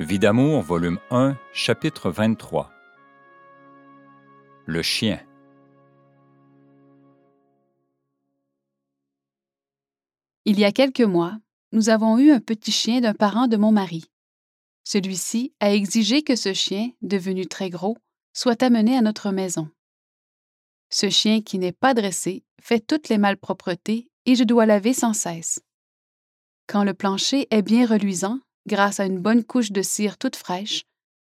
Vie d'amour, volume 1, chapitre 23. Le chien. Il y a quelques mois, nous avons eu un petit chien d'un parent de mon mari. Celui-ci a exigé que ce chien, devenu très gros, soit amené à notre maison. Ce chien qui n'est pas dressé fait toutes les malpropretés et je dois laver sans cesse. Quand le plancher est bien reluisant, grâce à une bonne couche de cire toute fraîche,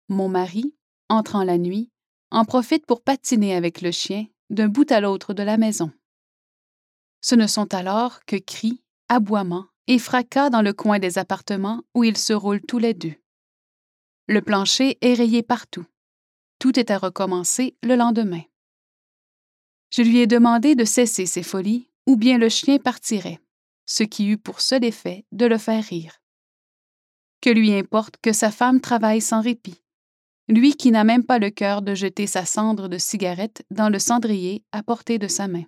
mon mari, entrant la nuit, en profite pour patiner avec le chien d'un bout à l'autre de la maison. Ce ne sont alors que cris, aboiements et fracas dans le coin des appartements où ils se roulent tous les deux. Le plancher est rayé partout. Tout est à recommencer le lendemain. Je lui ai demandé de cesser ses folies, ou bien le chien partirait, ce qui eut pour seul effet de le faire rire. Que lui importe que sa femme travaille sans répit, lui qui n'a même pas le cœur de jeter sa cendre de cigarette dans le cendrier à portée de sa main.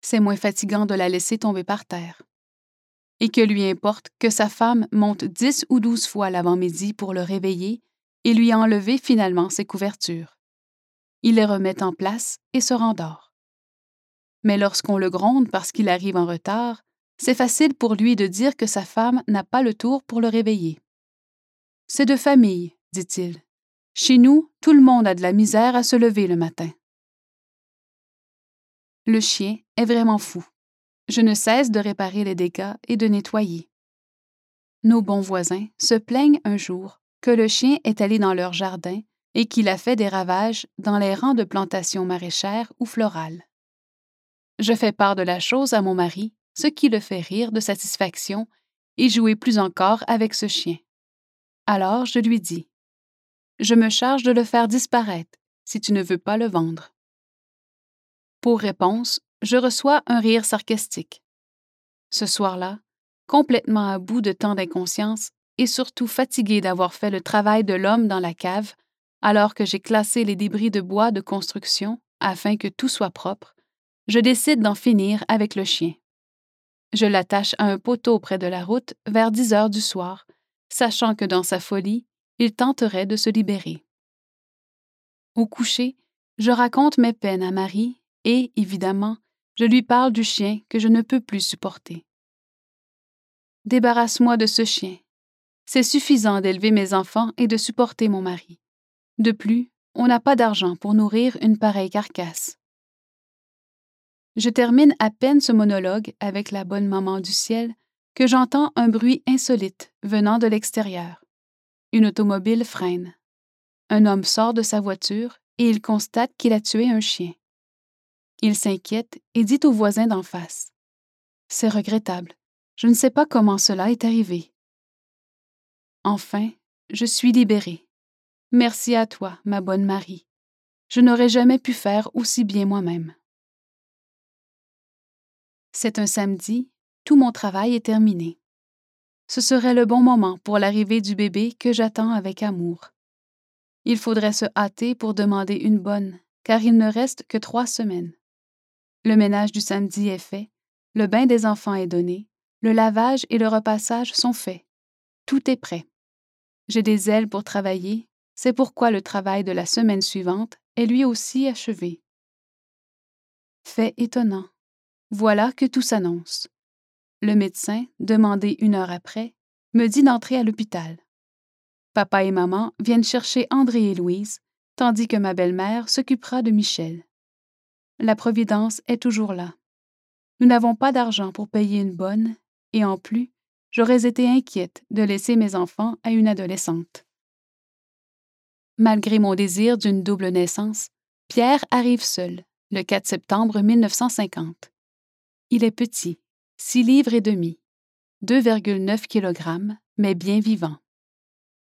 C'est moins fatigant de la laisser tomber par terre. Et que lui importe que sa femme monte dix ou douze fois l'avant-midi pour le réveiller et lui enlever finalement ses couvertures. Il les remet en place et se rendort. Mais lorsqu'on le gronde parce qu'il arrive en retard, c'est facile pour lui de dire que sa femme n'a pas le tour pour le réveiller. C'est de famille, dit-il. Chez nous, tout le monde a de la misère à se lever le matin. Le chien est vraiment fou. Je ne cesse de réparer les dégâts et de nettoyer. Nos bons voisins se plaignent un jour que le chien est allé dans leur jardin et qu'il a fait des ravages dans les rangs de plantations maraîchères ou florales. Je fais part de la chose à mon mari, ce qui le fait rire de satisfaction et jouer plus encore avec ce chien. Alors je lui dis Je me charge de le faire disparaître si tu ne veux pas le vendre. Pour réponse, je reçois un rire sarcastique. Ce soir-là, complètement à bout de tant d'inconscience et surtout fatigué d'avoir fait le travail de l'homme dans la cave, alors que j'ai classé les débris de bois de construction afin que tout soit propre, je décide d'en finir avec le chien. Je l'attache à un poteau près de la route vers 10 heures du soir sachant que dans sa folie, il tenterait de se libérer. Au coucher, je raconte mes peines à Marie et, évidemment, je lui parle du chien que je ne peux plus supporter. Débarrasse-moi de ce chien. C'est suffisant d'élever mes enfants et de supporter mon mari. De plus, on n'a pas d'argent pour nourrir une pareille carcasse. Je termine à peine ce monologue avec la bonne maman du ciel que j'entends un bruit insolite venant de l'extérieur. Une automobile freine. Un homme sort de sa voiture et il constate qu'il a tué un chien. Il s'inquiète et dit au voisin d'en face. C'est regrettable. Je ne sais pas comment cela est arrivé. Enfin, je suis libérée. Merci à toi, ma bonne Marie. Je n'aurais jamais pu faire aussi bien moi-même. C'est un samedi tout mon travail est terminé. Ce serait le bon moment pour l'arrivée du bébé que j'attends avec amour. Il faudrait se hâter pour demander une bonne, car il ne reste que trois semaines. Le ménage du samedi est fait, le bain des enfants est donné, le lavage et le repassage sont faits. Tout est prêt. J'ai des ailes pour travailler, c'est pourquoi le travail de la semaine suivante est lui aussi achevé. Fait étonnant. Voilà que tout s'annonce. Le médecin, demandé une heure après, me dit d'entrer à l'hôpital. Papa et maman viennent chercher André et Louise, tandis que ma belle-mère s'occupera de Michel. La Providence est toujours là. Nous n'avons pas d'argent pour payer une bonne, et en plus, j'aurais été inquiète de laisser mes enfants à une adolescente. Malgré mon désir d'une double naissance, Pierre arrive seul, le 4 septembre 1950. Il est petit, 6 livres et demi, 2,9 kg, mais bien vivant.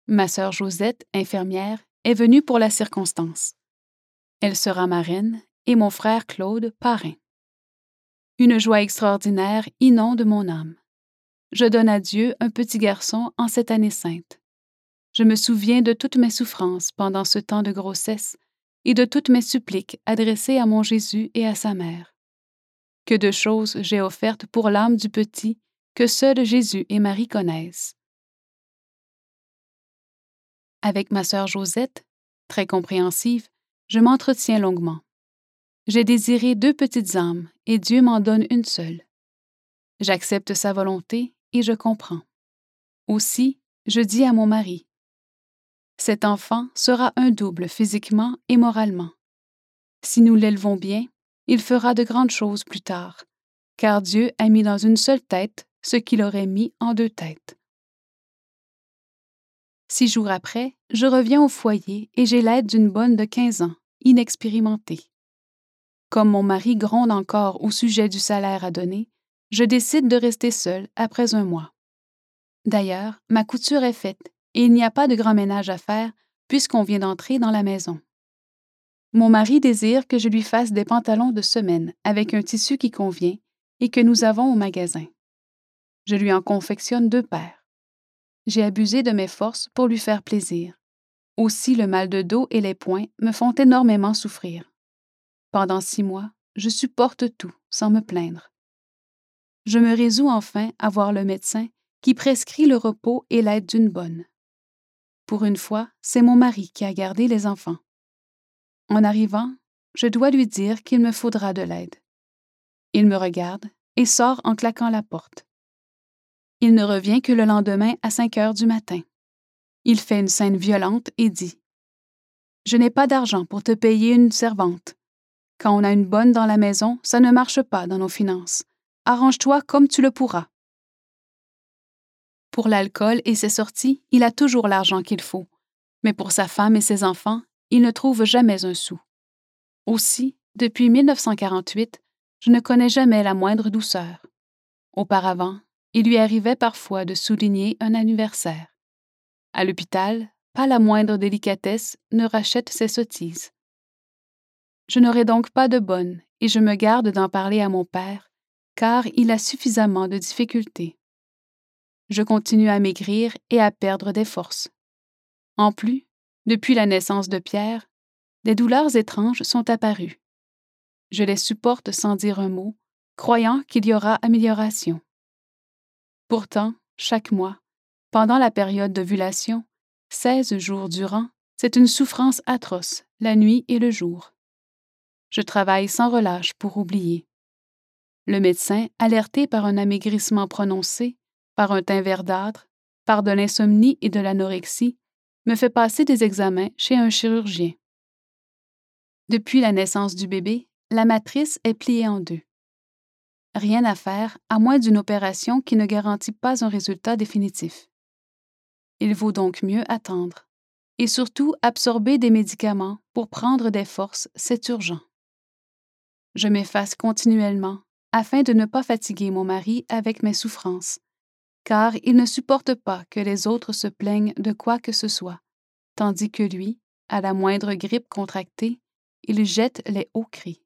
Ma sœur Josette, infirmière, est venue pour la circonstance. Elle sera marraine et mon frère Claude parrain. Une joie extraordinaire inonde mon âme. Je donne à Dieu un petit garçon en cette année sainte. Je me souviens de toutes mes souffrances pendant ce temps de grossesse et de toutes mes suppliques adressées à mon Jésus et à sa mère. Que de choses j'ai offertes pour l'âme du petit que seuls Jésus et Marie connaissent. Avec ma sœur Josette, très compréhensive, je m'entretiens longuement. J'ai désiré deux petites âmes, et Dieu m'en donne une seule. J'accepte sa volonté et je comprends. Aussi, je dis à mon mari, Cet enfant sera un double physiquement et moralement. Si nous l'élevons bien, il fera de grandes choses plus tard, car Dieu a mis dans une seule tête ce qu'il aurait mis en deux têtes. Six jours après, je reviens au foyer et j'ai l'aide d'une bonne de quinze ans, inexpérimentée. Comme mon mari gronde encore au sujet du salaire à donner, je décide de rester seule après un mois. D'ailleurs, ma couture est faite et il n'y a pas de grand ménage à faire puisqu'on vient d'entrer dans la maison. Mon mari désire que je lui fasse des pantalons de semaine avec un tissu qui convient et que nous avons au magasin. Je lui en confectionne deux paires. J'ai abusé de mes forces pour lui faire plaisir. Aussi le mal de dos et les poings me font énormément souffrir. Pendant six mois, je supporte tout sans me plaindre. Je me résous enfin à voir le médecin qui prescrit le repos et l'aide d'une bonne. Pour une fois, c'est mon mari qui a gardé les enfants. En arrivant, je dois lui dire qu'il me faudra de l'aide. Il me regarde et sort en claquant la porte. Il ne revient que le lendemain à 5 heures du matin. Il fait une scène violente et dit Je n'ai pas d'argent pour te payer une servante. Quand on a une bonne dans la maison, ça ne marche pas dans nos finances. Arrange-toi comme tu le pourras. Pour l'alcool et ses sorties, il a toujours l'argent qu'il faut, mais pour sa femme et ses enfants, il ne trouve jamais un sou. Aussi, depuis 1948, je ne connais jamais la moindre douceur. Auparavant, il lui arrivait parfois de souligner un anniversaire. À l'hôpital, pas la moindre délicatesse ne rachète ses sottises. Je n'aurai donc pas de bonne et je me garde d'en parler à mon père, car il a suffisamment de difficultés. Je continue à maigrir et à perdre des forces. En plus, depuis la naissance de Pierre, des douleurs étranges sont apparues. Je les supporte sans dire un mot, croyant qu'il y aura amélioration. Pourtant, chaque mois, pendant la période d'ovulation, seize jours durant, c'est une souffrance atroce, la nuit et le jour. Je travaille sans relâche pour oublier. Le médecin, alerté par un amaigrissement prononcé, par un teint verdâtre, par de l'insomnie et de l'anorexie, me fait passer des examens chez un chirurgien. Depuis la naissance du bébé, la matrice est pliée en deux. Rien à faire, à moins d'une opération qui ne garantit pas un résultat définitif. Il vaut donc mieux attendre. Et surtout absorber des médicaments pour prendre des forces, c'est urgent. Je m'efface continuellement afin de ne pas fatiguer mon mari avec mes souffrances, car il ne supporte pas que les autres se plaignent de quoi que ce soit, tandis que lui, à la moindre grippe contractée, il jette les hauts cris.